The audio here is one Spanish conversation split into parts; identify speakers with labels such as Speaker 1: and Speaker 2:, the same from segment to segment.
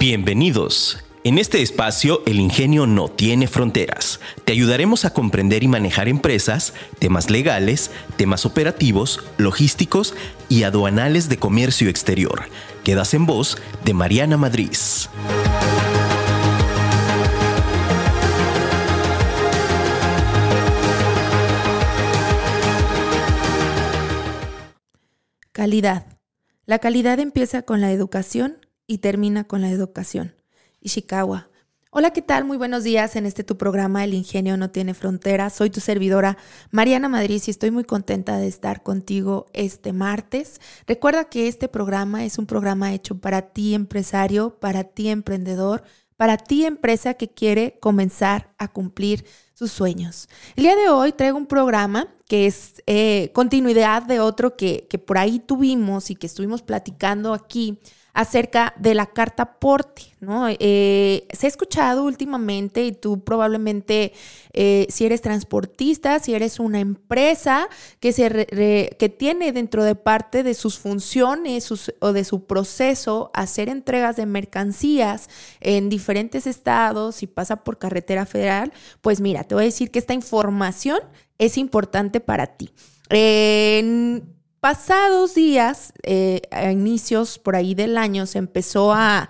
Speaker 1: Bienvenidos. En este espacio, el ingenio no tiene fronteras. Te ayudaremos a comprender y manejar empresas, temas legales, temas operativos, logísticos y aduanales de comercio exterior. Quedas en voz de Mariana Madrid.
Speaker 2: Calidad. La calidad empieza con la educación y termina con la educación. Ishikawa. Hola, ¿qué tal? Muy buenos días en este tu programa El Ingenio no tiene fronteras. Soy tu servidora Mariana Madrid y estoy muy contenta de estar contigo este martes. Recuerda que este programa es un programa hecho para ti empresario, para ti emprendedor, para ti empresa que quiere comenzar a cumplir sus sueños. El día de hoy traigo un programa que es eh, continuidad de otro que, que por ahí tuvimos y que estuvimos platicando aquí acerca de la carta porte, ¿no? Eh, se ha escuchado últimamente y tú probablemente, eh, si eres transportista, si eres una empresa que, se que tiene dentro de parte de sus funciones o de su proceso hacer entregas de mercancías en diferentes estados y pasa por carretera federal, pues mira, te voy a decir que esta información es importante para ti. Pasados días, eh, a inicios por ahí del año, se empezó a,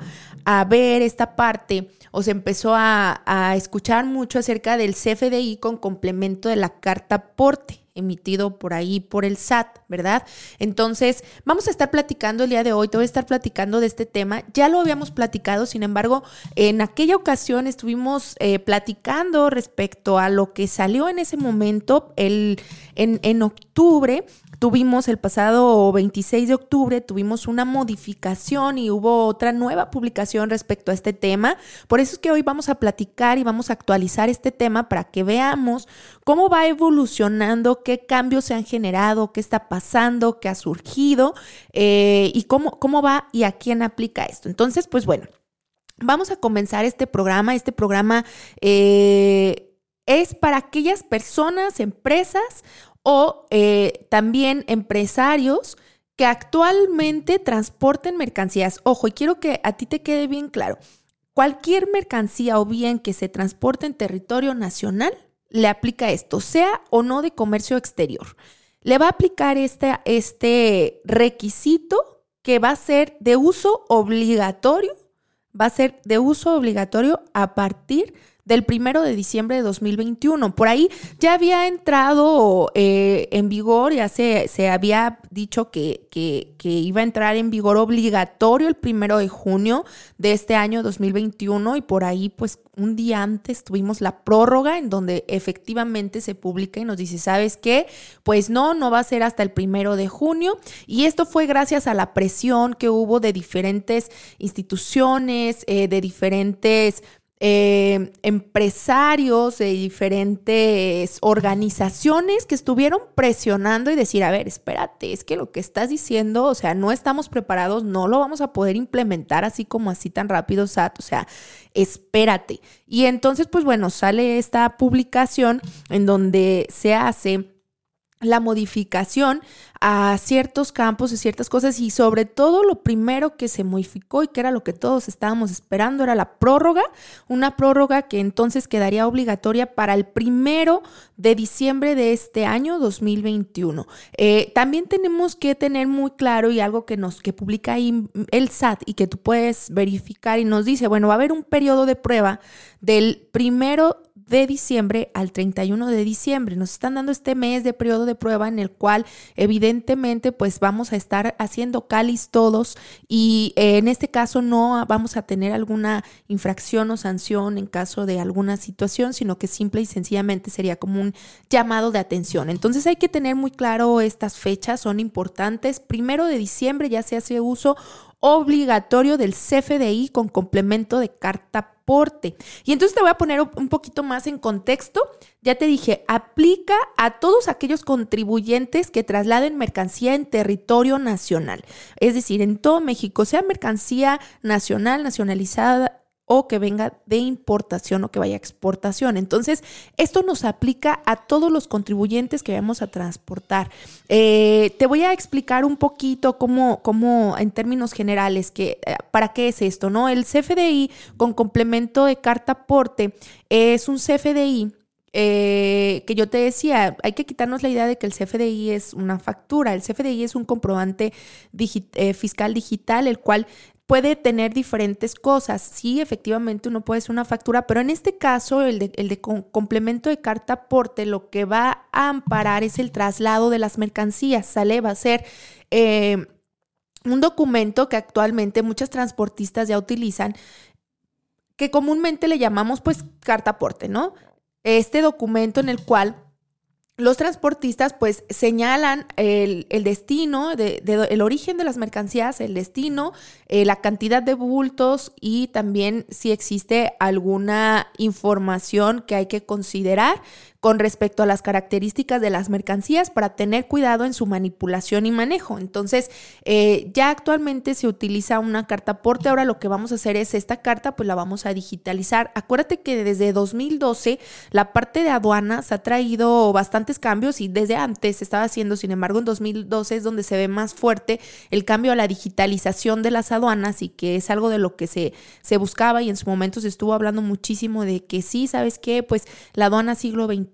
Speaker 2: ver esta parte o se empezó a, a, escuchar mucho acerca del CFDI con complemento de la carta porte emitido por ahí por el SAT, ¿verdad? Entonces, vamos a estar platicando el día de hoy, te voy a estar platicando de este tema. Ya lo habíamos platicado, sin embargo, en aquella ocasión estuvimos eh, platicando respecto a lo que salió en ese momento, el, en, en octubre, Tuvimos el pasado 26 de octubre, tuvimos una modificación y hubo otra nueva publicación respecto a este tema. Por eso es que hoy vamos a platicar y vamos a actualizar este tema para que veamos cómo va evolucionando, qué cambios se han generado, qué está pasando, qué ha surgido eh, y cómo, cómo va y a quién aplica esto. Entonces, pues bueno, vamos a comenzar este programa. Este programa... Eh, es para aquellas personas, empresas o eh, también empresarios que actualmente transporten mercancías. Ojo, y quiero que a ti te quede bien claro, cualquier mercancía o bien que se transporte en territorio nacional le aplica esto, sea o no de comercio exterior. Le va a aplicar este, este requisito que va a ser de uso obligatorio, va a ser de uso obligatorio a partir de del primero de diciembre de 2021. Por ahí ya había entrado eh, en vigor, ya se, se había dicho que, que, iba a entrar en vigor obligatorio el primero de junio de este año 2021 y por ahí pues un día antes tuvimos la prórroga en donde efectivamente se publica y nos dice, ¿sabes qué? Pues no, no va a ser hasta el primero de junio y esto fue gracias a la presión que hubo de diferentes instituciones, eh, de diferentes eh, empresarios de diferentes organizaciones que estuvieron presionando y decir, a ver, espérate, es que lo que estás diciendo, o sea, no estamos preparados, no lo vamos a poder implementar así como así tan rápido, SAT, o sea, espérate. Y entonces, pues bueno, sale esta publicación en donde se hace la modificación a ciertos campos y ciertas cosas y sobre todo lo primero que se modificó y que era lo que todos estábamos esperando era la prórroga, una prórroga que entonces quedaría obligatoria para el primero de diciembre de este año 2021. Eh, también tenemos que tener muy claro y algo que nos que publica ahí el SAT y que tú puedes verificar y nos dice, bueno, va a haber un periodo de prueba del primero de diciembre al 31 de diciembre. Nos están dando este mes de periodo de prueba en el cual evidentemente pues vamos a estar haciendo cáliz todos y eh, en este caso no vamos a tener alguna infracción o sanción en caso de alguna situación, sino que simple y sencillamente sería como un llamado de atención. Entonces hay que tener muy claro estas fechas, son importantes. Primero de diciembre ya se hace uso obligatorio del CFDI con complemento de carta Y entonces te voy a poner un poquito más en contexto. Ya te dije, aplica a todos aquellos contribuyentes que trasladen mercancía en territorio nacional. Es decir, en todo México, sea mercancía nacional, nacionalizada o que venga de importación o que vaya a exportación. Entonces, esto nos aplica a todos los contribuyentes que vamos a transportar. Eh, te voy a explicar un poquito cómo, cómo en términos generales, que, eh, para qué es esto, ¿no? El CFDI con complemento de carta aporte es un CFDI eh, que yo te decía, hay que quitarnos la idea de que el CFDI es una factura. El CFDI es un comprobante fiscal digital, el cual puede tener diferentes cosas. Sí, efectivamente uno puede hacer una factura, pero en este caso el de, complemento de carta aporte lo que va a amparar es el traslado de las mercancías, ¿sale? Va a ser... Eh, un documento que actualmente muchas transportistas ya utilizan, que comúnmente le llamamos pues carta aporte, ¿no? Este documento en el cual los transportistas pues señalan el, destino, de, el origen de las mercancías, el destino, eh, la cantidad de bultos y también si existe alguna información que hay que considerar con respecto a las características de las mercancías para tener cuidado en su manipulación y manejo. Entonces, eh, ya actualmente se utiliza una carta aporte. Ahora lo que vamos a hacer es esta carta, pues la vamos a digitalizar. Acuérdate que desde 2012 la parte de aduanas ha traído bastantes cambios y desde antes se estaba haciendo, sin embargo, en 2012 es donde se ve más fuerte el cambio a la digitalización de las aduanas y que es algo de lo que se, se buscaba y en su momento se estuvo hablando muchísimo de que sí, ¿sabes qué? Pues la aduana siglo XXI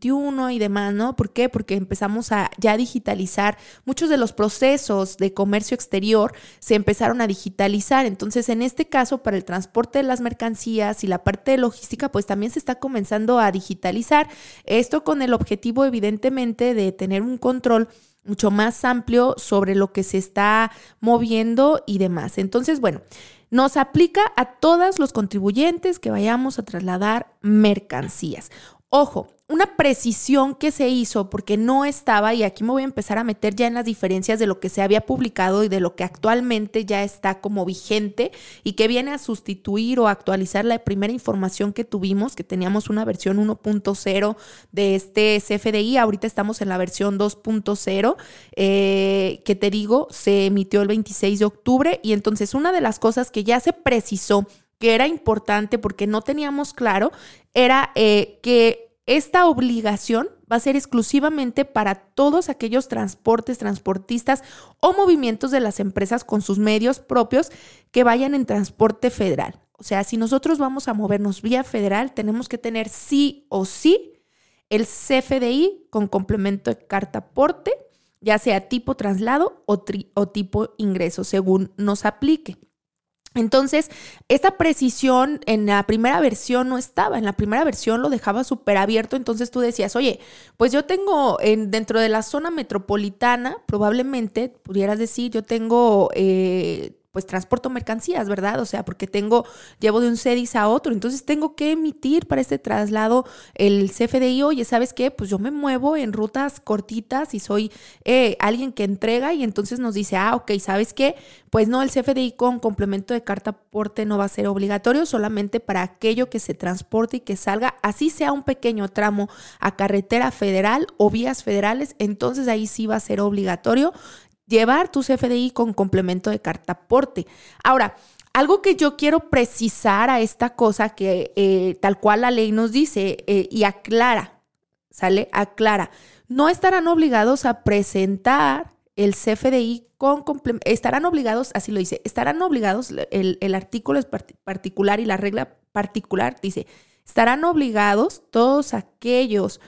Speaker 2: y demás, ¿no? ¿Por qué? Porque empezamos a ya digitalizar muchos de los procesos de comercio exterior se empezaron a digitalizar. Entonces, en este caso, para el transporte de las mercancías y la parte de logística, pues también se está comenzando a digitalizar. Esto con el objetivo, evidentemente, de tener un control mucho más amplio sobre lo que se está moviendo y demás. Entonces, bueno, nos aplica a todos los contribuyentes que vayamos a trasladar mercancías. Ojo, una precisión que se hizo porque no estaba, y aquí me voy a empezar a meter ya en las diferencias de lo que se había publicado y de lo que actualmente ya está como vigente y que viene a sustituir o actualizar la primera información que tuvimos, que teníamos una versión 1.0 de este CFDI, ahorita estamos en la versión 2.0, eh, que te digo, se emitió el 26 de octubre y entonces una de las cosas que ya se precisó que era importante porque no teníamos claro, era eh, que esta obligación va a ser exclusivamente para todos aquellos transportes, transportistas o movimientos de las empresas con sus medios propios que vayan en transporte federal. O sea, si nosotros vamos a movernos vía federal, tenemos que tener sí o sí el CFDI con complemento de carta aporte, ya sea tipo traslado o, o tipo ingreso, según nos aplique. Entonces, esta precisión en la primera versión no estaba. En la primera versión lo dejaba súper abierto. Entonces tú decías, oye, pues yo tengo en, dentro de la zona metropolitana, probablemente pudieras decir, yo tengo eh, pues transporto mercancías, ¿verdad? O sea, porque tengo, llevo de un CEDIS a otro, entonces tengo que emitir para este traslado el CFDI, oye, ¿sabes qué? Pues yo me muevo en rutas cortitas y soy eh, alguien que entrega y entonces nos dice, ah, ok, ¿sabes qué? Pues no, el CFDI con complemento de carta aporte no va a ser obligatorio, solamente para aquello que se transporte y que salga, así sea un pequeño tramo a carretera federal o vías federales, entonces ahí sí va a ser obligatorio llevar tu CFDI con complemento de carta aporte. Ahora, algo que yo quiero precisar a esta cosa que eh, tal cual la ley nos dice eh, y aclara, ¿sale? Aclara, no estarán obligados a presentar el CFDI con complemento, estarán obligados, así lo dice, estarán obligados, el, el artículo es particular y la regla particular dice, estarán obligados todos aquellos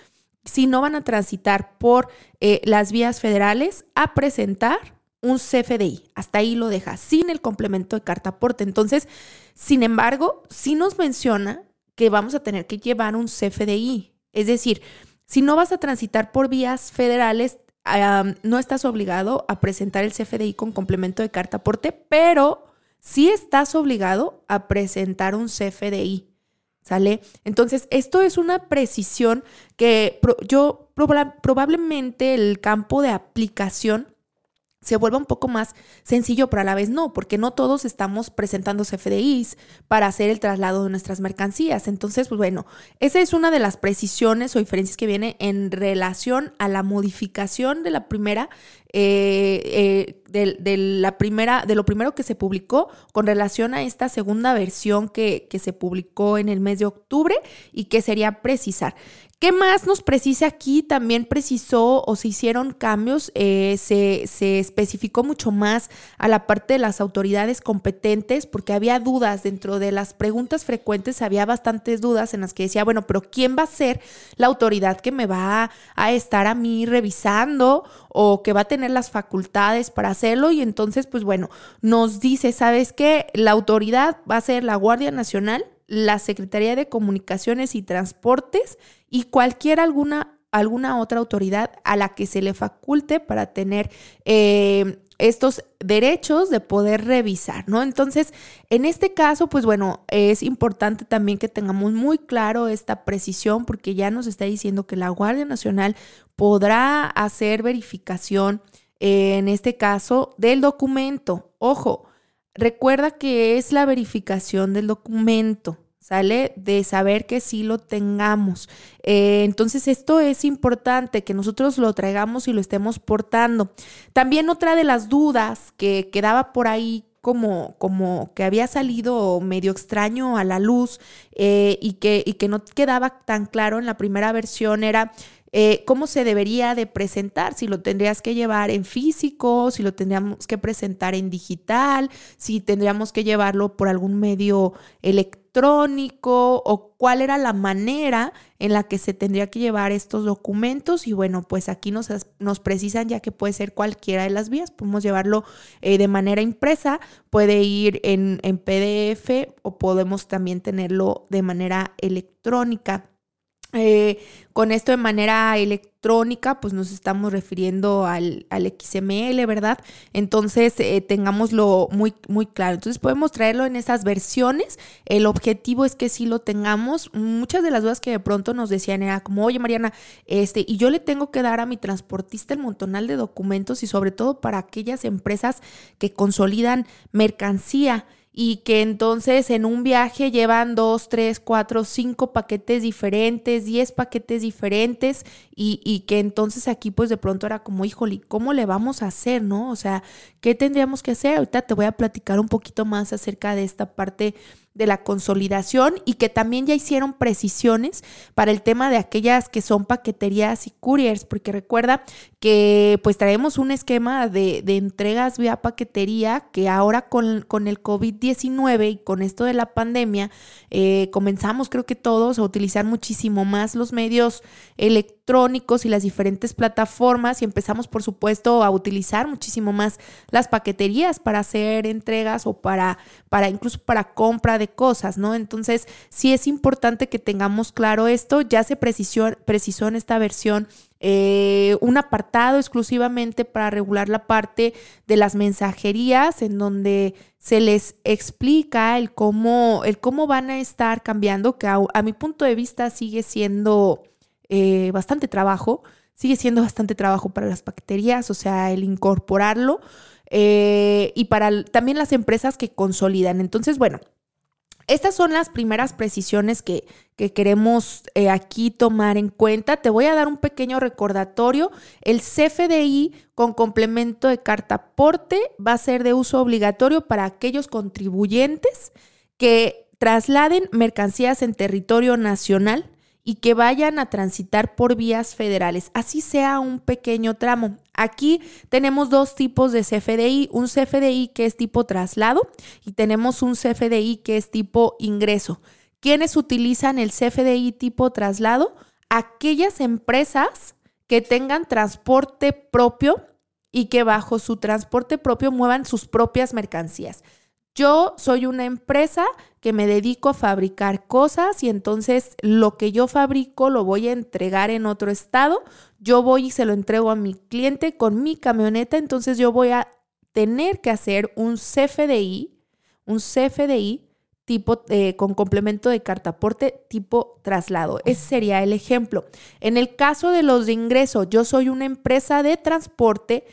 Speaker 2: si no van a transitar por eh, las vías federales, a presentar un CFDI. Hasta ahí lo deja, sin el complemento de carta aporte. Entonces, sin embargo, sí nos menciona que vamos a tener que llevar un CFDI. Es decir, si no vas a transitar por vías federales, no estás obligado a presentar el CFDI con complemento de carta aporte, pero sí estás obligado a presentar un CFDI. ¿Sale? Entonces, esto es una precisión que yo probablemente el campo de aplicación se vuelva un poco más sencillo, pero a la vez no, porque no todos estamos presentando CFDIs para hacer el traslado de nuestras mercancías. Entonces, pues bueno, esa es una de las precisiones o diferencias que viene en relación a la modificación de la primera eh, eh, de, la primera, de lo primero que se publicó con relación a esta segunda versión que, que se publicó en el mes de octubre y que sería precisar. ¿Qué más nos precisa aquí? También precisó o se hicieron cambios, eh, se, se, especificó mucho más a la parte de las autoridades competentes porque había dudas dentro de las preguntas frecuentes, había bastantes dudas en las que decía, bueno, pero ¿quién va a ser la autoridad que me va a estar a mí revisando o que va a tener las facultades para hacerlo? Y entonces, pues bueno, nos dice, ¿sabes qué? La autoridad va a ser la Guardia Nacional la Secretaría de Comunicaciones y Transportes y cualquier alguna, alguna otra autoridad a la que se le faculte para tener eh, estos derechos de poder revisar, ¿no? Entonces, en este caso, pues bueno, es importante también que tengamos muy claro esta precisión porque ya nos está diciendo que la Guardia Nacional podrá hacer verificación, eh, en este caso, del documento. Ojo, Recuerda que es la verificación del documento, ¿sale? De saber que sí lo tengamos. Eh, entonces esto es importante, que nosotros lo traigamos y lo estemos portando. También otra de las dudas que quedaba por ahí como, como, que había salido medio extraño a la luz eh, y, que, y que no quedaba tan claro en la primera versión era eh, cómo se debería de presentar, si lo tendrías que llevar en físico, si lo tendríamos que presentar en digital, si tendríamos que llevarlo por algún medio electrónico o cuál era la manera en la que se tendría que llevar estos documentos. Y bueno, pues aquí nos, nos precisan ya que puede ser cualquiera de las vías. Podemos llevarlo eh, de manera impresa, puede ir en, en PDF o podemos también tenerlo de manera electrónica. Eh, con esto de manera electrónica, pues nos estamos refiriendo al, XML, ¿verdad? Entonces, eh, tengámoslo muy, muy claro. Entonces, podemos traerlo en esas versiones. El objetivo es que sí lo tengamos. Muchas de las dudas que de pronto nos decían era como, oye, Mariana, este, y yo le tengo que dar a mi transportista el montonal de documentos y sobre todo para aquellas empresas que consolidan mercancía y que entonces en un viaje llevan dos, tres, cuatro, cinco paquetes diferentes, diez paquetes diferentes y, y, que entonces aquí pues de pronto era como, híjole, ¿cómo le vamos a hacer, no? O sea, ¿qué tendríamos que hacer? Ahorita te voy a platicar un poquito más acerca de esta parte de la consolidación y que también ya hicieron precisiones para el tema de aquellas que son paqueterías y couriers, porque recuerda que pues traemos un esquema de, de entregas vía paquetería que ahora con, con el COVID-19 y con esto de la pandemia eh, comenzamos creo que todos a utilizar muchísimo más los medios electrónicos y las diferentes plataformas y empezamos por supuesto a utilizar muchísimo más las paqueterías para hacer entregas o para, para incluso para compra de cosas, ¿no? Entonces, sí es importante que tengamos claro esto. Ya se precisó, precisó en esta versión eh, un apartado exclusivamente para regular la parte de las mensajerías, en donde se les explica el cómo, el cómo van a estar cambiando, que a, mi punto de vista sigue siendo eh, bastante trabajo, sigue siendo bastante trabajo para las paqueterías, o sea, el incorporarlo. Eh, y para también las empresas que consolidan. Entonces, bueno, estas son las primeras precisiones que, queremos eh, aquí tomar en cuenta. Te voy a dar un pequeño recordatorio. El CFDI con complemento de carta aporte va a ser de uso obligatorio para aquellos contribuyentes que trasladen mercancías en territorio nacional y que vayan a transitar por vías federales, así sea un pequeño tramo. Aquí tenemos dos tipos de CFDI, un CFDI que es tipo traslado y tenemos un CFDI que es tipo ingreso. ¿Quiénes utilizan el CFDI tipo traslado? Aquellas empresas que tengan transporte propio y que bajo su transporte propio muevan sus propias mercancías. Yo soy una empresa que me dedico a fabricar cosas y entonces lo que yo fabrico lo voy a entregar en otro estado. Yo voy y se lo entrego a mi cliente con mi camioneta, entonces yo voy a tener que hacer un CFDI, un CFDI tipo eh, con complemento de cartaporte tipo traslado. Ese sería el ejemplo. En el caso de los de ingreso, yo soy una empresa de transporte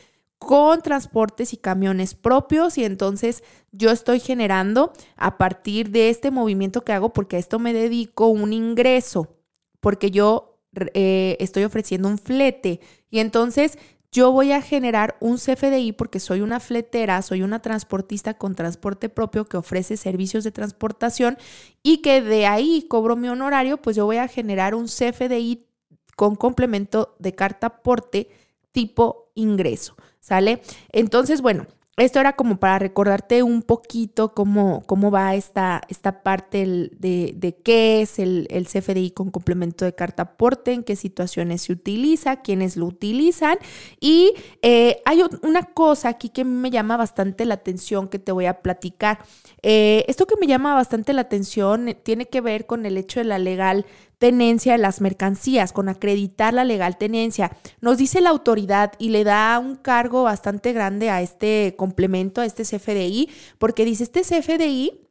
Speaker 2: con transportes y camiones propios y entonces yo estoy generando a partir de este movimiento que hago, porque a esto me dedico, un ingreso, porque yo eh, estoy ofreciendo un flete. Y entonces yo voy a generar un CFDI porque soy una fletera, soy una transportista con transporte propio que ofrece servicios de transportación y que de ahí cobro mi honorario, pues yo voy a generar un CFDI con complemento de carta aporte tipo ingreso, ¿sale? Entonces, bueno, esto era como para recordarte un poquito cómo, cómo va esta, esta parte de, de, qué es el, el, CFDI con complemento de carta aporte, en qué situaciones se utiliza, quiénes lo utilizan. Y eh, hay una cosa aquí que me llama bastante la atención que te voy a platicar. Eh, esto que me llama bastante la atención tiene que ver con el hecho de la legal tenencia de las mercancías, con acreditar la legal tenencia. Nos dice la autoridad y le da un cargo bastante grande a este complemento, a este CFDI, porque dice, este CFDI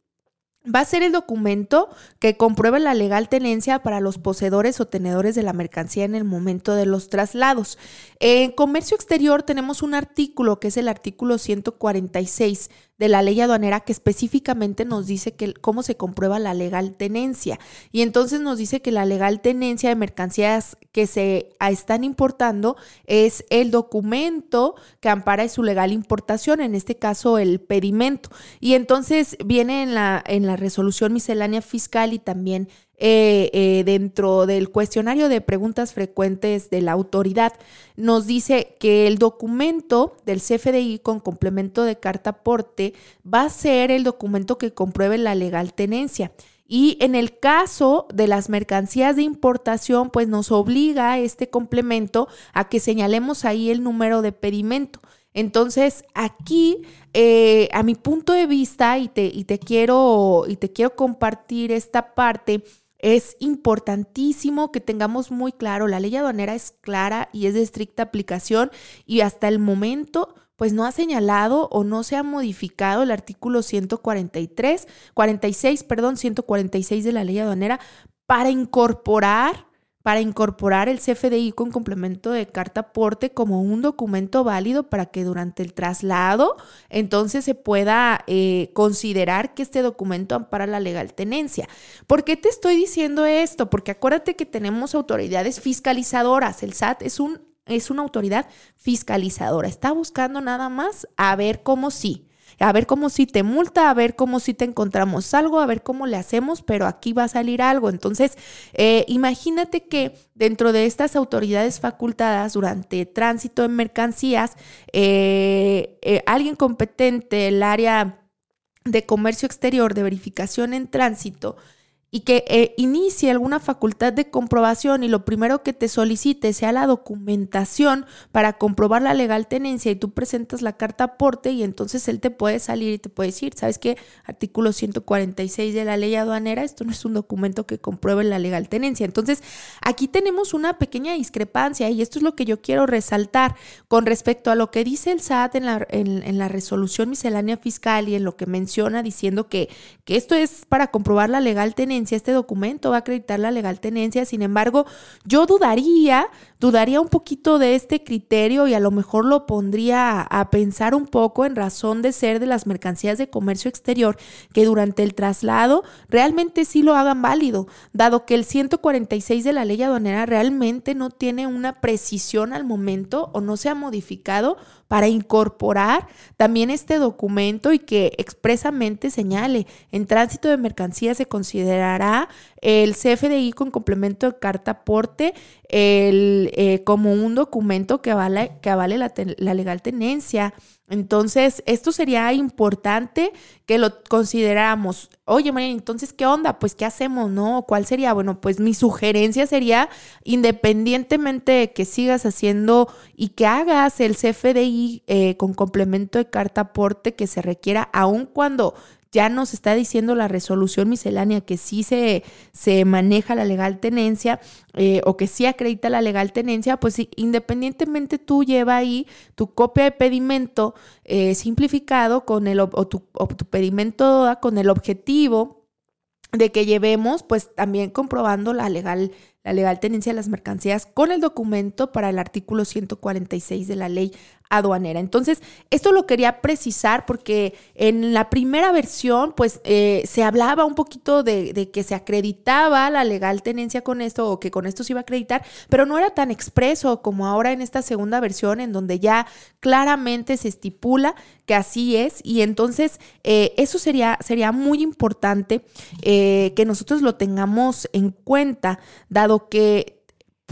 Speaker 2: va a ser el documento que comprueba la legal tenencia para los poseedores o tenedores de la mercancía en el momento de los traslados. En comercio exterior tenemos un artículo que es el artículo 146 de la ley aduanera que específicamente nos dice que, cómo se comprueba la legal tenencia. Y entonces nos dice que la legal tenencia de mercancías que se están importando es el documento que ampara su legal importación, en este caso el pedimento. Y entonces viene en la, en la resolución miscelánea fiscal y también eh, eh, dentro del cuestionario de preguntas frecuentes de la autoridad, nos dice que el documento del CFDI con complemento de carta aporte va a ser el documento que compruebe la legal tenencia. Y en el caso de las mercancías de importación, pues nos obliga este complemento a que señalemos ahí el número de pedimento. Entonces, aquí, eh, a mi punto de vista, y te, y te, quiero, y te quiero compartir esta parte, es importantísimo que tengamos muy claro, la ley aduanera es clara y es de estricta aplicación y hasta el momento pues no ha señalado o no se ha modificado el artículo 143, 46, perdón, 146 de la ley aduanera para incorporar para incorporar el CFDI con complemento de carta aporte como un documento válido para que durante el traslado entonces se pueda eh, considerar que este documento ampara la legal tenencia. ¿Por qué te estoy diciendo esto? Porque acuérdate que tenemos autoridades fiscalizadoras. El SAT es, un, es una autoridad fiscalizadora. Está buscando nada más a ver cómo sí a ver cómo si te multa, a ver cómo si te encontramos algo, a ver cómo le hacemos, pero aquí va a salir algo. Entonces, eh, imagínate que dentro de estas autoridades facultadas durante tránsito en mercancías, eh, eh, alguien competente, el área de comercio exterior, de verificación en tránsito, y que eh, inicie alguna facultad de comprobación y lo primero que te solicite sea la documentación para comprobar la legal tenencia y tú presentas la carta aporte y entonces él te puede salir y te puede decir, ¿sabes qué? Artículo 146 de la ley aduanera, esto no es un documento que compruebe la legal tenencia. Entonces, aquí tenemos una pequeña discrepancia y esto es lo que yo quiero resaltar con respecto a lo que dice el SAT en la, en, la resolución miscelánea fiscal y en lo que menciona diciendo que, que esto es para comprobar la legal tenencia este documento va a acreditar la legal tenencia. Sin embargo, yo dudaría, dudaría un poquito de este criterio y a lo mejor lo pondría a, pensar un poco en razón de ser de las mercancías de comercio exterior que durante el traslado realmente sí lo hagan válido, dado que el 146 de la ley aduanera realmente no tiene una precisión al momento o no se ha modificado para incorporar también este documento y que expresamente señale en tránsito de mercancías se considerará el CFDI con complemento de carta aporte el, eh, como un documento que avale, que avale la, la legal tenencia. Entonces, esto sería importante que lo consideráramos. Oye, María, entonces, ¿qué onda? Pues, ¿qué hacemos? ¿No? ¿Cuál sería? Bueno, pues mi sugerencia sería, independientemente de que sigas haciendo y que hagas el CFDI eh, con complemento de carta aporte que se requiera, aun cuando ya nos está diciendo la resolución miscelánea que sí se, se maneja la legal tenencia eh, o que sí acredita la legal tenencia, pues independientemente tú lleva ahí tu copia de pedimento eh, simplificado con el, o tu, o tu pedimento con el objetivo de que llevemos pues también comprobando la legal la legal tenencia de las mercancías con el documento para el artículo 146 de la ley aduanera. Entonces, esto lo quería precisar porque en la primera versión, pues eh, se hablaba un poquito de, que se acreditaba la legal tenencia con esto o que con esto se iba a acreditar, pero no era tan expreso como ahora en esta segunda versión en donde ya claramente se estipula que así es y entonces eh, eso sería, sería muy importante eh, que nosotros lo tengamos en cuenta, dado que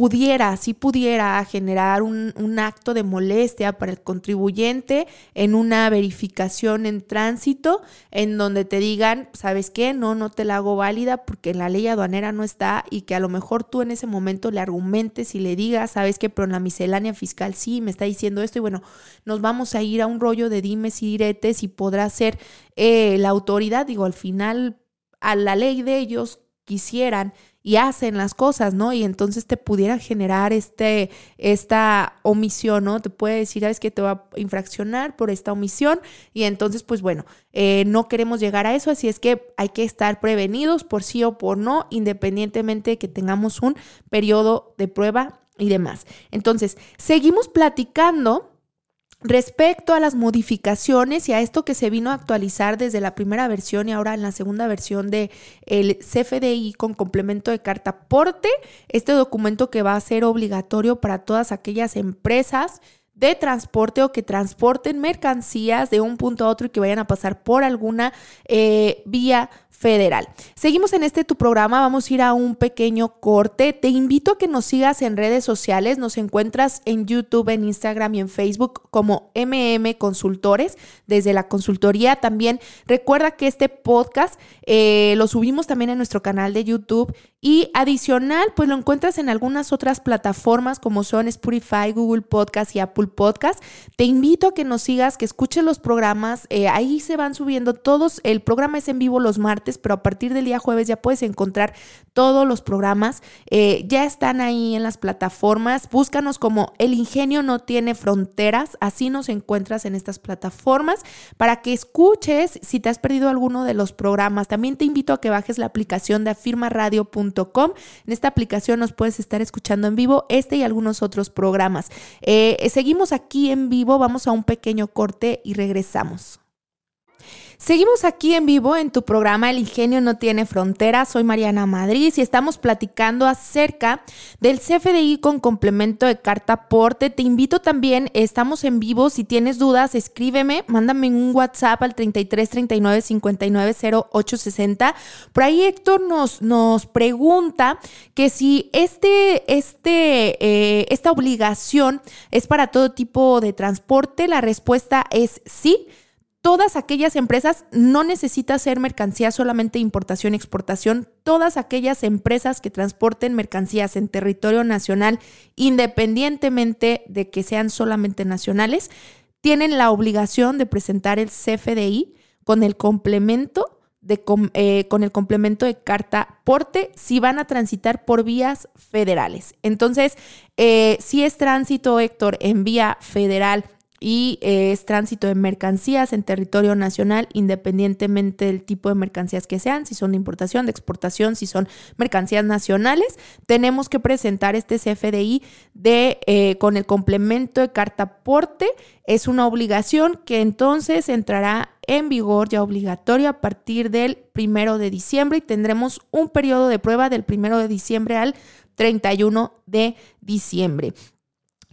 Speaker 2: pudiera, si pudiera generar un, acto de molestia para el contribuyente en una verificación en tránsito, en donde te digan, ¿sabes qué? No, no te la hago válida porque la ley aduanera no está y que a lo mejor tú en ese momento le argumentes y le digas, ¿sabes qué? Pero en la miscelánea fiscal sí me está diciendo esto y bueno, nos vamos a ir a un rollo de dimes y diretes y podrá ser eh, la autoridad, digo, al final a la ley de ellos quisieran y hacen las cosas, ¿no? Y entonces te pudiera generar este, esta omisión, ¿no? Te puede decir, ¿sabes que te va a infraccionar por esta omisión? Y entonces, pues bueno, eh, no queremos llegar a eso, así es que hay que estar prevenidos por sí o por no, independientemente de que tengamos un periodo de prueba y demás. Entonces, seguimos platicando Respecto a las modificaciones y a esto que se vino a actualizar desde la primera versión y ahora en la segunda versión de el CFDI con complemento de carta aporte, este documento que va a ser obligatorio para todas aquellas empresas de transporte o que transporten mercancías de un punto a otro y que vayan a pasar por alguna eh, vía federal. Seguimos en este tu programa, vamos a ir a un pequeño corte. Te invito a que nos sigas en redes sociales, nos encuentras en YouTube, en Instagram y en Facebook como MM Consultores, desde la consultoría también. Recuerda que este podcast eh, lo subimos también en nuestro canal de YouTube y adicional, pues lo encuentras en algunas otras plataformas como son Spotify, Google Podcast y Apple Podcast. Te invito a que nos sigas, que escuches los programas. Eh, ahí se van subiendo todos. El programa es en vivo los martes, pero a partir del día jueves ya puedes encontrar todos los programas. Eh, ya están ahí en las plataformas. Búscanos como El Ingenio no tiene fronteras. Así nos encuentras en estas plataformas para que escuches si te has perdido alguno de los programas. También te invito a que bajes la aplicación de afirmaradio.com en esta aplicación nos puedes estar escuchando en vivo este y algunos otros programas. Eh, seguimos aquí en vivo, vamos a un pequeño corte y regresamos. Seguimos aquí en vivo en tu programa El Ingenio no tiene fronteras. Soy Mariana Madrid y estamos platicando acerca del CFDI con complemento de carta aporte. Te invito también, estamos en vivo. Si tienes dudas, escríbeme, mándame un WhatsApp al 33 39 59 08 60. Por ahí Héctor nos, nos pregunta que si este, este, eh, esta obligación es para todo tipo de transporte. La respuesta es sí todas aquellas empresas, no necesita ser mercancía solamente importación, exportación, todas aquellas empresas que transporten mercancías en territorio nacional, independientemente de que sean solamente nacionales, tienen la obligación de presentar el CFDI con el complemento de, eh, con el complemento de carta porte si van a transitar por vías federales. Entonces, eh, si es tránsito, Héctor, en vía federal y eh, es tránsito de mercancías en territorio nacional, independientemente del tipo de mercancías que sean, si son de importación, de exportación, si son mercancías nacionales, tenemos que presentar este CFDI de, eh, con el complemento de carta aporte. Es una obligación que entonces entrará en vigor ya obligatorio a partir del primero de diciembre y tendremos un periodo de prueba del primero de diciembre al 31 de diciembre.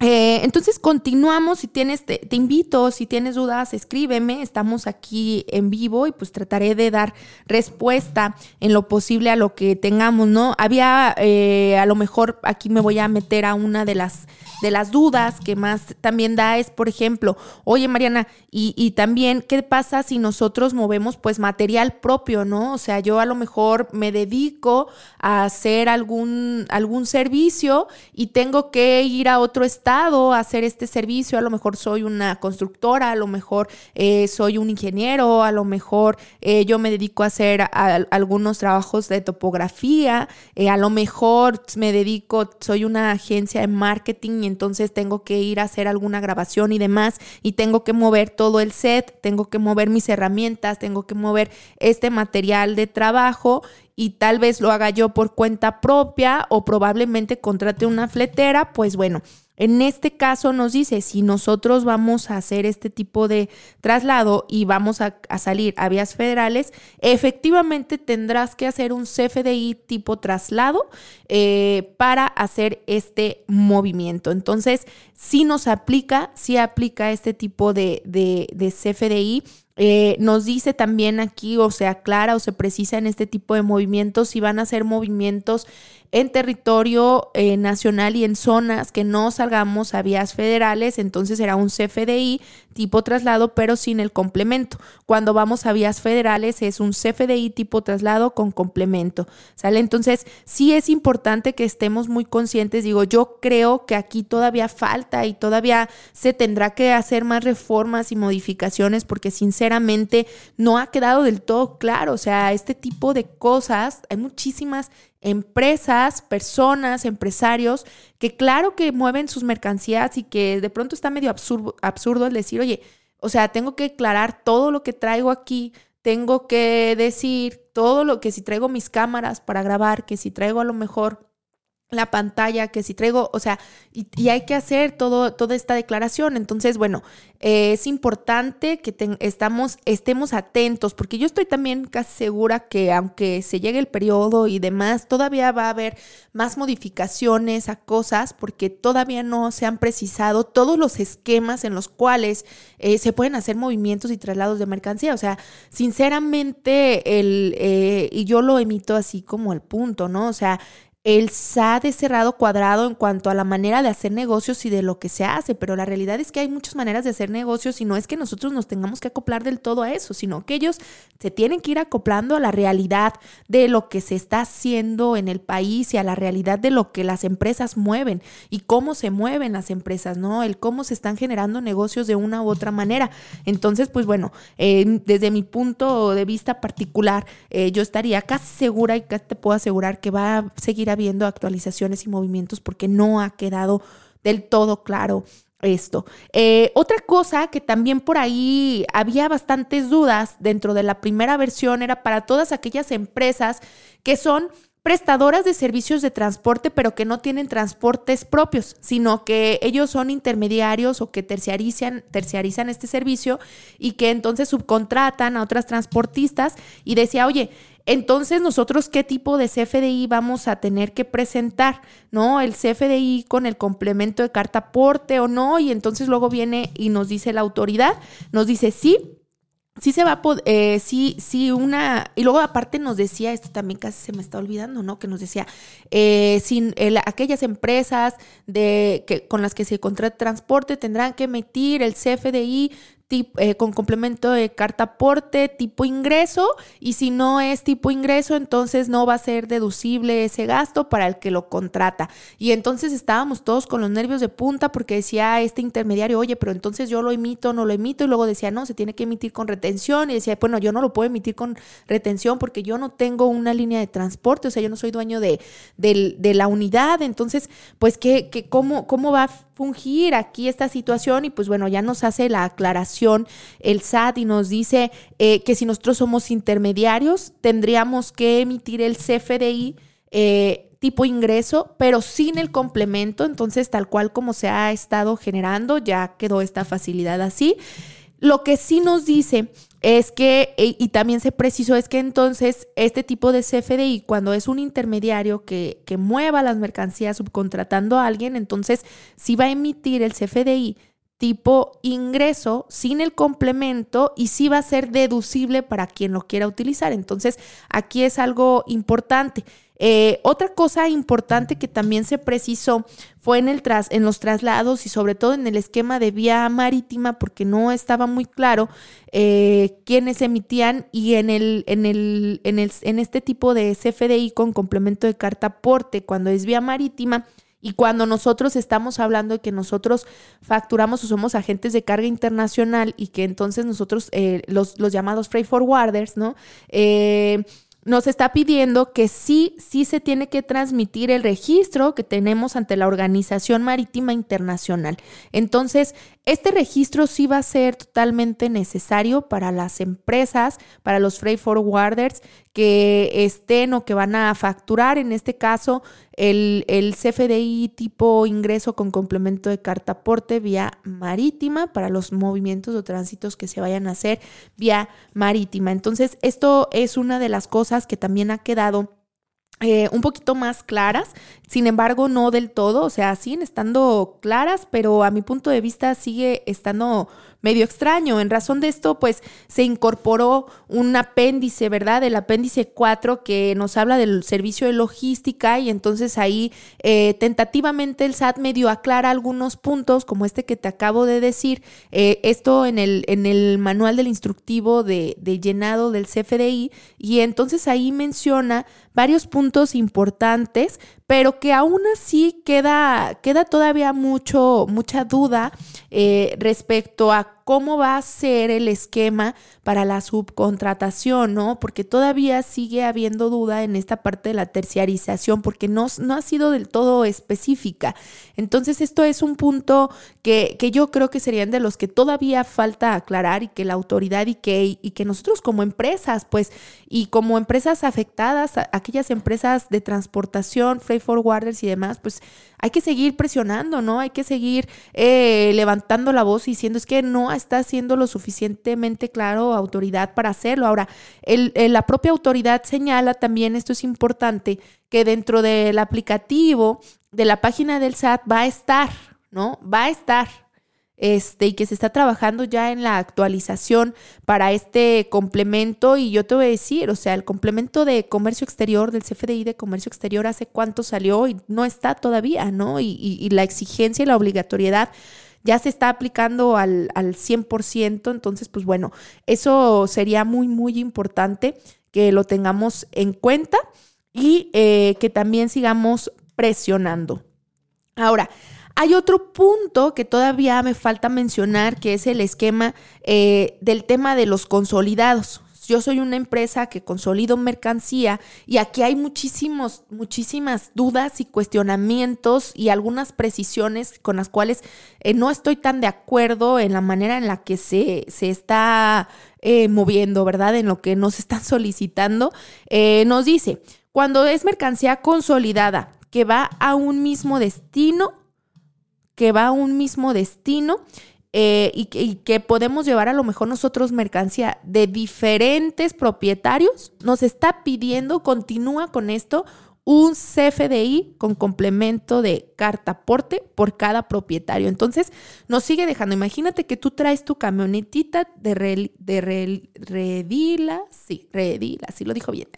Speaker 2: Eh, entonces continuamos, si tienes, te, invito, si tienes dudas, escríbeme, estamos aquí en vivo y pues trataré de dar respuesta en lo posible a lo que tengamos, ¿no? Había, eh, a lo mejor aquí me voy a meter a una de las de las dudas que más también da es, por ejemplo, oye Mariana, y, y, también, ¿qué pasa si nosotros movemos pues material propio, ¿no? O sea, yo a lo mejor me dedico a hacer algún, algún servicio y tengo que ir a otro estado hacer este servicio, a lo mejor soy una constructora, a lo mejor eh, soy un ingeniero, a lo mejor eh, yo me dedico a hacer algunos trabajos de topografía, eh, a lo mejor me dedico, soy una agencia de marketing entonces tengo que ir a hacer alguna grabación y demás y tengo que mover todo el set, tengo que mover mis herramientas, tengo que mover este material de trabajo y tal vez lo haga yo por cuenta propia o probablemente contrate una fletera, pues bueno, En este caso nos dice, si nosotros vamos a hacer este tipo de traslado y vamos a, salir a vías federales, efectivamente tendrás que hacer un CFDI tipo traslado eh, para hacer este movimiento. Entonces, si nos aplica, si aplica este tipo de, de, CFDI eh, nos dice también aquí o se aclara o se precisa en este tipo de movimientos si van a ser movimientos en territorio eh, nacional y en zonas que no salgamos a vías federales, entonces será un CFDI tipo traslado, pero sin el complemento. Cuando vamos a vías federales es un CFDI tipo traslado con complemento. ¿Sale? Entonces, sí es importante que estemos muy conscientes. Digo, yo creo que aquí todavía falta y todavía se tendrá que hacer más reformas y modificaciones porque sinceramente no ha quedado del todo claro. O sea, este tipo de cosas, hay muchísimas empresas, personas, empresarios, que claro que mueven sus mercancías y que de pronto está medio absurdo, absurdo el decir, oye, o sea, tengo que aclarar todo lo que traigo aquí, tengo que decir todo lo que si traigo mis cámaras para grabar, que si traigo a lo mejor la pantalla, que si traigo, o sea, y, hay que hacer todo, toda esta declaración. Entonces, bueno, eh, es importante que estamos, estemos atentos, porque yo estoy también casi segura que aunque se llegue el periodo y demás, todavía va a haber más modificaciones a cosas, porque todavía no se han precisado todos los esquemas en los cuales eh, se pueden hacer movimientos y traslados de mercancía. O sea, sinceramente, el, eh, y yo lo emito así como el punto, ¿no? O sea, el SAT es cerrado cuadrado en cuanto a la manera de hacer negocios y de lo que se hace, pero la realidad es que hay muchas maneras de hacer negocios y no es que nosotros nos tengamos que acoplar del todo a eso, sino que ellos se tienen que ir acoplando a la realidad de lo que se está haciendo en el país y a la realidad de lo que las empresas mueven y cómo se mueven las empresas, ¿no? El cómo se están generando negocios de una u otra manera. Entonces, pues bueno, eh, desde mi punto de vista particular, eh, yo estaría casi segura y casi te puedo asegurar que va a seguir viendo actualizaciones y movimientos porque no ha quedado del todo claro esto. Eh, otra cosa que también por ahí había bastantes dudas dentro de la primera versión era para todas aquellas empresas que son prestadoras de servicios de transporte, pero que no tienen transportes propios, sino que ellos son intermediarios o que terciarizan, terciarizan este servicio y que entonces subcontratan a otras transportistas y decía, oye, entonces, nosotros, ¿qué tipo de CFDI vamos a tener que presentar? ¿No? El CFDI con el complemento de carta aporte o no. Y entonces luego viene y nos dice la autoridad, nos dice sí, sí se va a poder, eh, sí, sí, una, y luego aparte nos decía, esto también casi se me está olvidando, ¿no? Que nos decía, eh, sin aquellas empresas de, que, con las que se contrata transporte tendrán que emitir el CFDI eh, con complemento de carta aporte tipo ingreso y si no es tipo ingreso entonces no va a ser deducible ese gasto para el que lo contrata. Y entonces estábamos todos con los nervios de punta porque decía este intermediario, oye, pero entonces yo lo emito, no lo emito y luego decía, no, se tiene que emitir con retención y decía, bueno, yo no lo puedo emitir con retención porque yo no tengo una línea de transporte, o sea, yo no soy dueño de, de, la unidad, entonces, pues, ¿qué, qué, cómo, ¿cómo va fungir aquí esta situación? Y pues bueno, ya nos hace la aclaración el SAT y nos dice eh, que si nosotros somos intermediarios, tendríamos que emitir el CFDI. Eh, tipo ingreso, pero sin el complemento, entonces tal cual como se ha estado generando, ya quedó esta facilidad así. Lo que sí nos dice es que, e, y también se precisó, es que entonces este tipo de CFDI, cuando es un intermediario que, que mueva las mercancías subcontratando a alguien, entonces sí va a emitir el CFDI tipo ingreso sin el complemento y sí va a ser deducible para quien lo quiera utilizar. Entonces, aquí es algo importante. Eh, otra cosa importante que también se precisó fue en, el tras, en los traslados y sobre todo en el esquema de vía marítima porque no estaba muy claro eh, quiénes emitían y en, el, en, el, en, el, en este tipo de CFDI con complemento de carta aporte cuando es vía marítima y cuando nosotros estamos hablando de que nosotros facturamos o somos agentes de carga internacional y que entonces nosotros, eh, los, los, llamados freight forwarders, ¿no? Eh, nos está pidiendo que sí, sí se tiene que transmitir el registro que tenemos ante la Organización Marítima Internacional. Entonces, este registro sí va a ser totalmente necesario para las empresas, para los freight forwarders que estén o que van a facturar, en este caso, el, el CFDI tipo ingreso con complemento de carta aporte vía marítima para los movimientos o tránsitos que se vayan a hacer vía marítima. Entonces, esto es una de las cosas que también ha quedado eh, un poquito más claras, sin embargo no del todo, o sea, siguen estando claras, pero a mi punto de vista sigue estando medio extraño. En razón de esto, pues se incorporó un apéndice, ¿verdad? El apéndice 4 que nos habla del servicio de logística y entonces ahí eh, tentativamente el SAT medio aclara algunos puntos, como este que te acabo de decir, eh, esto en el, en el manual del instructivo de, de llenado del CFDI y entonces ahí menciona varios puntos importantes, pero que aún así queda, queda todavía mucho, mucha duda eh, respecto a 딱 cómo va a ser el esquema para la subcontratación, ¿no? Porque todavía sigue habiendo duda en esta parte de la terciarización, porque no, no ha sido del todo específica. Entonces, esto es un punto que, que, yo creo que serían de los que todavía falta aclarar y que la autoridad y que, y que nosotros como empresas, pues, y como empresas afectadas, aquellas empresas de transportación, freight forwarders y demás, pues hay que seguir presionando, ¿no? Hay que seguir eh, levantando la voz y diciendo es que no está siendo lo suficientemente claro autoridad para hacerlo. Ahora, la propia autoridad señala también, esto es importante, que dentro del aplicativo de la página del SAT va a estar, ¿no? Va a estar este, y que se está trabajando ya en la actualización para este complemento. Y yo te voy a decir, o sea, el complemento de comercio exterior, del CFDI de comercio exterior, hace cuánto salió y no está todavía, ¿no? Y, y, la exigencia y la obligatoriedad ya se está aplicando al, al 100%. Entonces, pues bueno, eso sería muy, muy importante que lo tengamos en cuenta y eh, que también sigamos presionando. Ahora, hay otro punto que todavía me falta mencionar, que es el esquema eh, del tema de los consolidados. Yo soy una empresa que consolido mercancía y aquí hay muchísimos, muchísimas dudas y cuestionamientos y algunas precisiones con las cuales eh, no estoy tan de acuerdo en la manera en la que se, se está eh, moviendo, ¿verdad? En lo que nos están solicitando. nos dice, cuando es mercancía consolidada que va a un mismo destino, que va a un mismo destino eh, y, que podemos llevar a lo mejor nosotros mercancía de diferentes propietarios, nos está pidiendo, continúa con esto, un CFDI con complemento de carta aporte por cada propietario. Entonces, nos sigue dejando. Imagínate que tú traes tu camionetita de, de redila, sí, redila, sí lo dijo bien.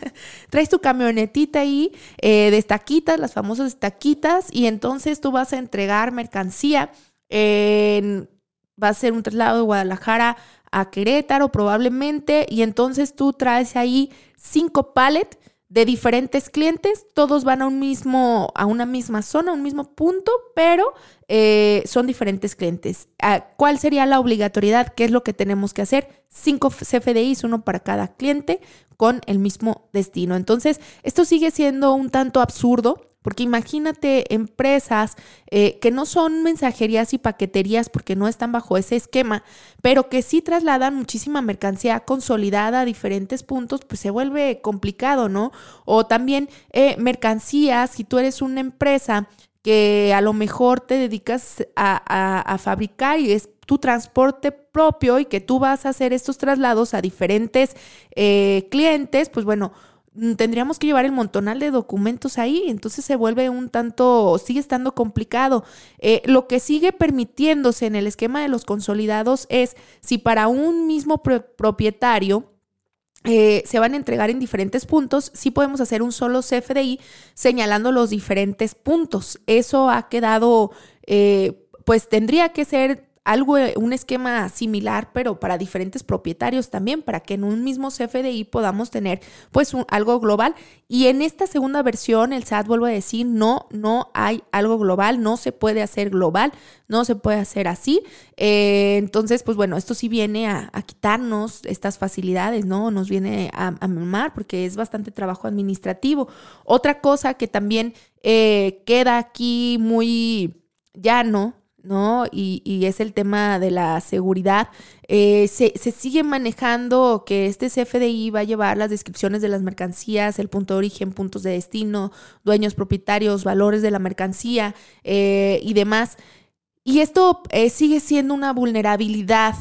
Speaker 2: traes tu camionetita ahí eh, de estaquitas, las famosas estaquitas, y entonces tú vas a entregar mercancía. Va a ser un traslado de Guadalajara a Querétaro probablemente, y entonces tú traes ahí cinco pallets de diferentes clientes, todos van a un mismo, a una misma zona, a un mismo punto, pero eh, son diferentes clientes. Ah, ¿Cuál sería la obligatoriedad? ¿Qué es lo que tenemos que hacer? Cinco CFDIs, uno para cada cliente, con el mismo destino. Entonces, esto sigue siendo un tanto absurdo porque imagínate empresas eh, que no son mensajerías y paqueterías porque no están bajo ese esquema, pero que sí trasladan muchísima mercancía consolidada a diferentes puntos, pues se vuelve complicado, ¿no? O también eh, mercancías, si tú eres una empresa que a lo mejor te dedicas a, fabricar y es tu transporte propio y que tú vas a hacer estos traslados a diferentes eh, clientes, pues bueno, tendríamos que llevar el montonal de documentos ahí, entonces se vuelve un tanto, sigue estando complicado. Eh, lo que sigue permitiéndose en el esquema de los consolidados es si para un mismo propietario eh, se van a entregar en diferentes puntos, sí podemos hacer un solo CFDI señalando los diferentes puntos. Eso ha quedado, eh, pues tendría que ser algo, eh, un esquema similar, pero para diferentes propietarios también, para que en un mismo CFDI podamos tener pues algo global. Y en esta segunda versión, el SAT vuelve a decir, no, no hay algo global, no se puede hacer global, no se puede hacer así. Eh, entonces, pues bueno, esto sí viene a, quitarnos estas facilidades, ¿no? Nos viene a, a porque es bastante trabajo administrativo. Otra cosa que también eh, queda aquí muy llano ¿no? Y, es el tema de la seguridad. Eh, se, se, sigue manejando que este CFDI va a llevar las descripciones de las mercancías, el punto de origen, puntos de destino, dueños, propietarios, valores de la mercancía eh, y demás. Y esto eh, sigue siendo una vulnerabilidad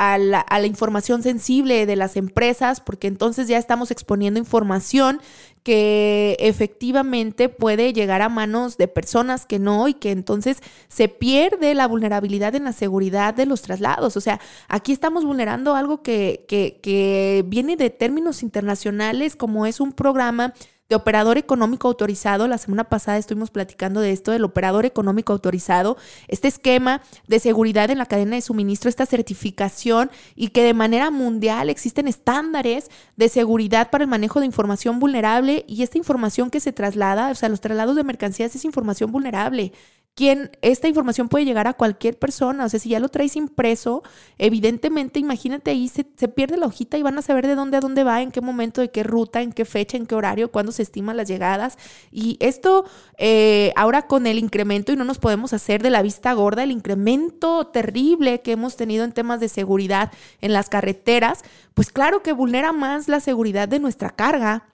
Speaker 2: a la, información sensible de las empresas, porque entonces ya estamos exponiendo información que efectivamente puede llegar a manos de personas que no y que entonces se pierde la vulnerabilidad en la seguridad de los traslados. O sea, aquí estamos vulnerando algo que, que, que viene de términos internacionales como es un programa de operador económico autorizado. La semana pasada estuvimos platicando de esto, del operador económico autorizado, este esquema de seguridad en la cadena de suministro, esta certificación y que de manera mundial existen estándares de seguridad para el manejo de información vulnerable y esta información que se traslada, o sea, los traslados de mercancías es información vulnerable quién, esta información puede llegar a cualquier persona. O sea, si ya lo traes impreso, evidentemente, imagínate ahí, se, pierde la hojita y van a saber de dónde a dónde va, en qué momento, de qué ruta, en qué fecha, en qué horario, cuándo se estiman las llegadas. Y esto, eh, ahora con el incremento, y no nos podemos hacer de la vista gorda, el incremento terrible que hemos tenido en temas de seguridad en las carreteras, pues claro que vulnera más la seguridad de nuestra carga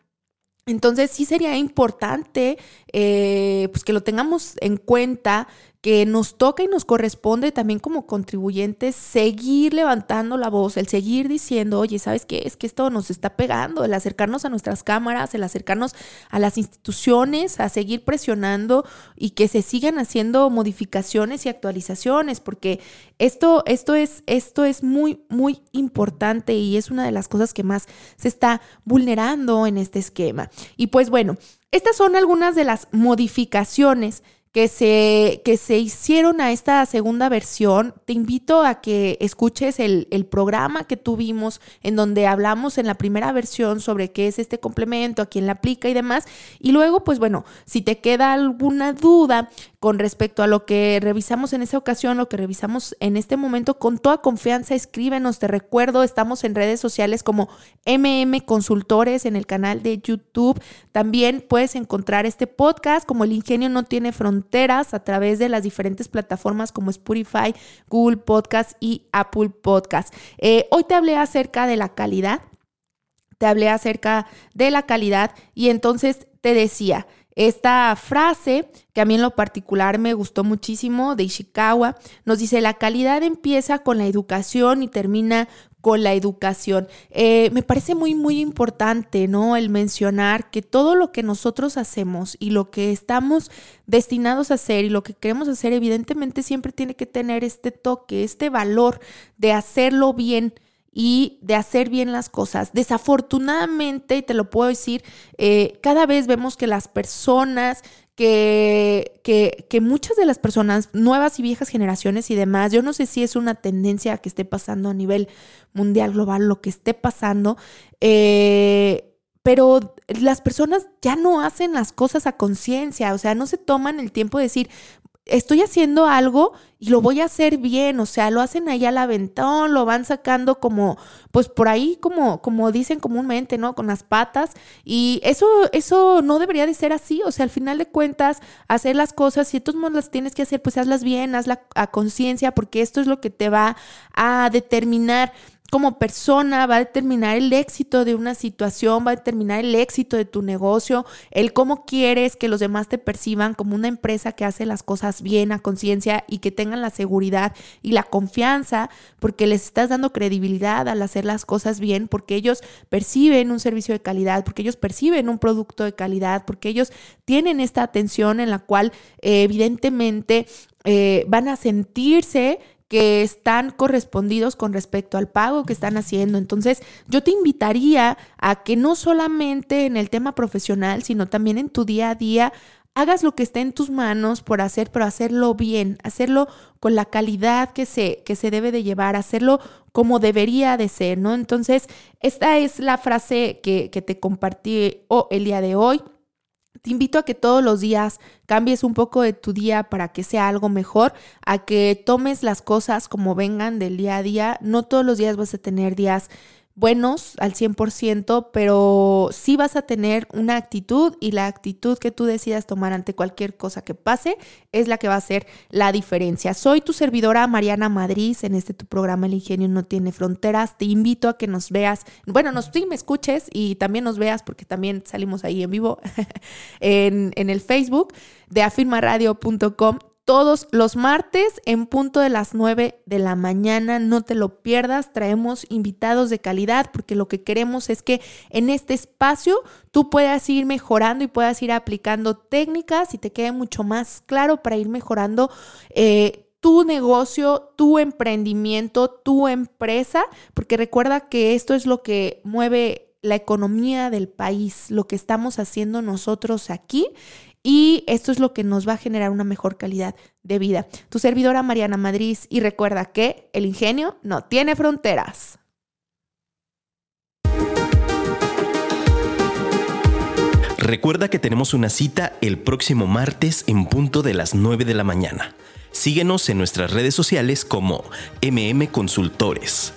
Speaker 2: entonces sí sería importante eh, pues que lo tengamos en cuenta que nos toca y nos corresponde también como contribuyentes seguir levantando la voz, el seguir diciendo, oye, ¿sabes qué? Es que esto nos está pegando, el acercarnos a nuestras cámaras, el acercarnos a las instituciones, a seguir presionando y que se sigan haciendo modificaciones y actualizaciones, porque esto, esto, es, esto es muy, muy importante y es una de las cosas que más se está vulnerando en este esquema. Y pues bueno, estas son algunas de las modificaciones que se, que se hicieron a esta segunda versión, te invito a que escuches el, el, programa que tuvimos en donde hablamos en la primera versión sobre qué es este complemento, a quién le aplica y demás. Y luego, pues bueno, si te queda alguna duda, con respecto a lo que revisamos en esa ocasión, lo que revisamos en este momento, con toda confianza escríbenos. Te recuerdo, estamos en redes sociales como MM Consultores en el canal de YouTube. También puedes encontrar este podcast como El Ingenio no tiene fronteras a través de las diferentes plataformas como Spotify, Google Podcast y Apple Podcast. Eh, hoy te hablé acerca de la calidad. Te hablé acerca de la calidad y entonces te decía, esta frase, que a mí en lo particular me gustó muchísimo, de Ishikawa, nos dice, la calidad empieza con la educación y termina con la educación. Eh, me parece muy, muy importante, ¿no? El mencionar que todo lo que nosotros hacemos y lo que estamos destinados a hacer y lo que queremos hacer, evidentemente siempre tiene que tener este toque, este valor de hacerlo bien y de hacer bien las cosas. Desafortunadamente, y te lo puedo decir, eh, cada vez vemos que las personas que, que, muchas de las personas, nuevas y viejas generaciones y demás, yo no sé si es una tendencia que esté pasando a nivel mundial, global, lo que esté pasando, eh, pero las personas ya no hacen las cosas a conciencia, o sea, no se toman el tiempo de decir, estoy haciendo algo y lo voy a hacer bien, o sea, lo hacen ahí al aventón, lo van sacando como, pues por ahí como, como dicen comúnmente, ¿no? Con las patas. Y eso, eso no debería de ser así, o sea, al final de cuentas, hacer las cosas, si tú no las tienes que hacer, pues hazlas bien, hazla a conciencia, porque esto es lo que te va a determinar como persona, va a determinar el éxito de una situación, va a determinar el éxito de tu negocio, el cómo quieres que los demás te perciban como una empresa que hace las cosas bien a conciencia y que tengan la seguridad y la confianza, porque les estás dando credibilidad al hacer las cosas bien, porque ellos perciben un servicio de calidad, porque ellos perciben un producto de calidad, porque ellos tienen esta atención en la cual eh, evidentemente eh, van a sentirse que están correspondidos con respecto al pago que están haciendo. Entonces, yo te invitaría a que no solamente en el tema profesional, sino también en tu día a día, hagas lo que esté en tus manos por hacer, pero hacerlo bien, hacerlo con la calidad que se, que se debe de llevar, hacerlo como debería de ser, ¿no? Entonces, esta es la frase que, que te compartí el día de hoy. Te invito a que todos los días cambies un poco de tu día para que sea algo mejor, a que tomes las cosas como vengan del día a día. No todos los días vas a tener días buenos al 100%, pero sí vas a tener una actitud y la actitud que tú decidas tomar ante cualquier cosa que pase es la que va a hacer la diferencia. Soy tu servidora Mariana Madrid en este tu programa El Ingenio no tiene fronteras. Te invito a que nos veas, bueno, nos sí me escuches y también nos veas porque también salimos ahí en vivo en, en el Facebook de afirmaradio.com todos los martes en punto de las 9 de la mañana. No te lo pierdas, traemos invitados de calidad porque lo que queremos es que en este espacio tú puedas ir mejorando y puedas ir aplicando técnicas y te quede mucho más claro para ir mejorando. Eh, tu negocio, tu emprendimiento, tu empresa, porque recuerda que esto es lo que mueve la economía del país, lo que estamos haciendo nosotros aquí y esto es lo que nos va a generar una mejor calidad de vida. Tu servidora Mariana Madrid y recuerda que el ingenio no tiene fronteras.
Speaker 1: Recuerda que tenemos una cita el próximo martes en punto de las 9 de la mañana. Síguenos en nuestras redes sociales como MM Consultores.